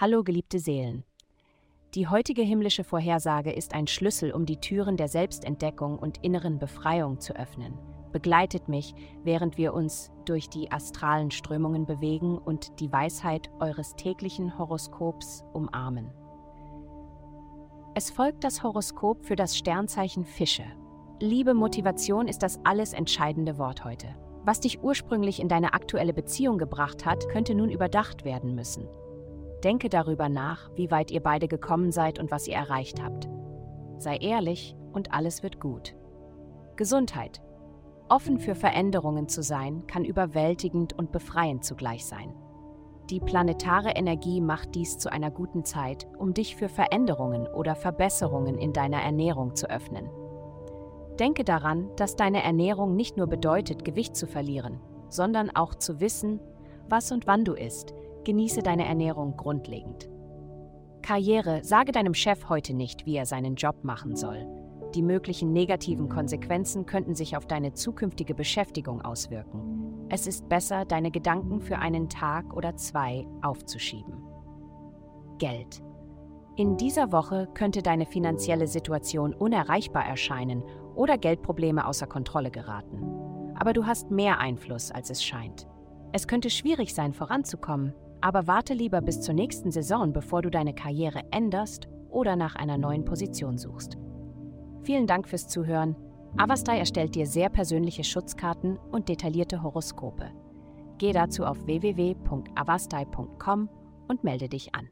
Hallo geliebte Seelen. Die heutige himmlische Vorhersage ist ein Schlüssel, um die Türen der Selbstentdeckung und inneren Befreiung zu öffnen. Begleitet mich, während wir uns durch die astralen Strömungen bewegen und die Weisheit eures täglichen Horoskops umarmen. Es folgt das Horoskop für das Sternzeichen Fische. Liebe Motivation ist das alles entscheidende Wort heute. Was dich ursprünglich in deine aktuelle Beziehung gebracht hat, könnte nun überdacht werden müssen. Denke darüber nach, wie weit ihr beide gekommen seid und was ihr erreicht habt. Sei ehrlich und alles wird gut. Gesundheit. Offen für Veränderungen zu sein, kann überwältigend und befreiend zugleich sein. Die planetare Energie macht dies zu einer guten Zeit, um dich für Veränderungen oder Verbesserungen in deiner Ernährung zu öffnen. Denke daran, dass deine Ernährung nicht nur bedeutet, Gewicht zu verlieren, sondern auch zu wissen, was und wann du isst, Genieße deine Ernährung grundlegend. Karriere, sage deinem Chef heute nicht, wie er seinen Job machen soll. Die möglichen negativen Konsequenzen könnten sich auf deine zukünftige Beschäftigung auswirken. Es ist besser, deine Gedanken für einen Tag oder zwei aufzuschieben. Geld. In dieser Woche könnte deine finanzielle Situation unerreichbar erscheinen oder Geldprobleme außer Kontrolle geraten. Aber du hast mehr Einfluss, als es scheint. Es könnte schwierig sein, voranzukommen, aber warte lieber bis zur nächsten Saison, bevor du deine Karriere änderst oder nach einer neuen Position suchst. Vielen Dank fürs Zuhören. Avastai erstellt dir sehr persönliche Schutzkarten und detaillierte Horoskope. Geh dazu auf www.avastai.com und melde dich an.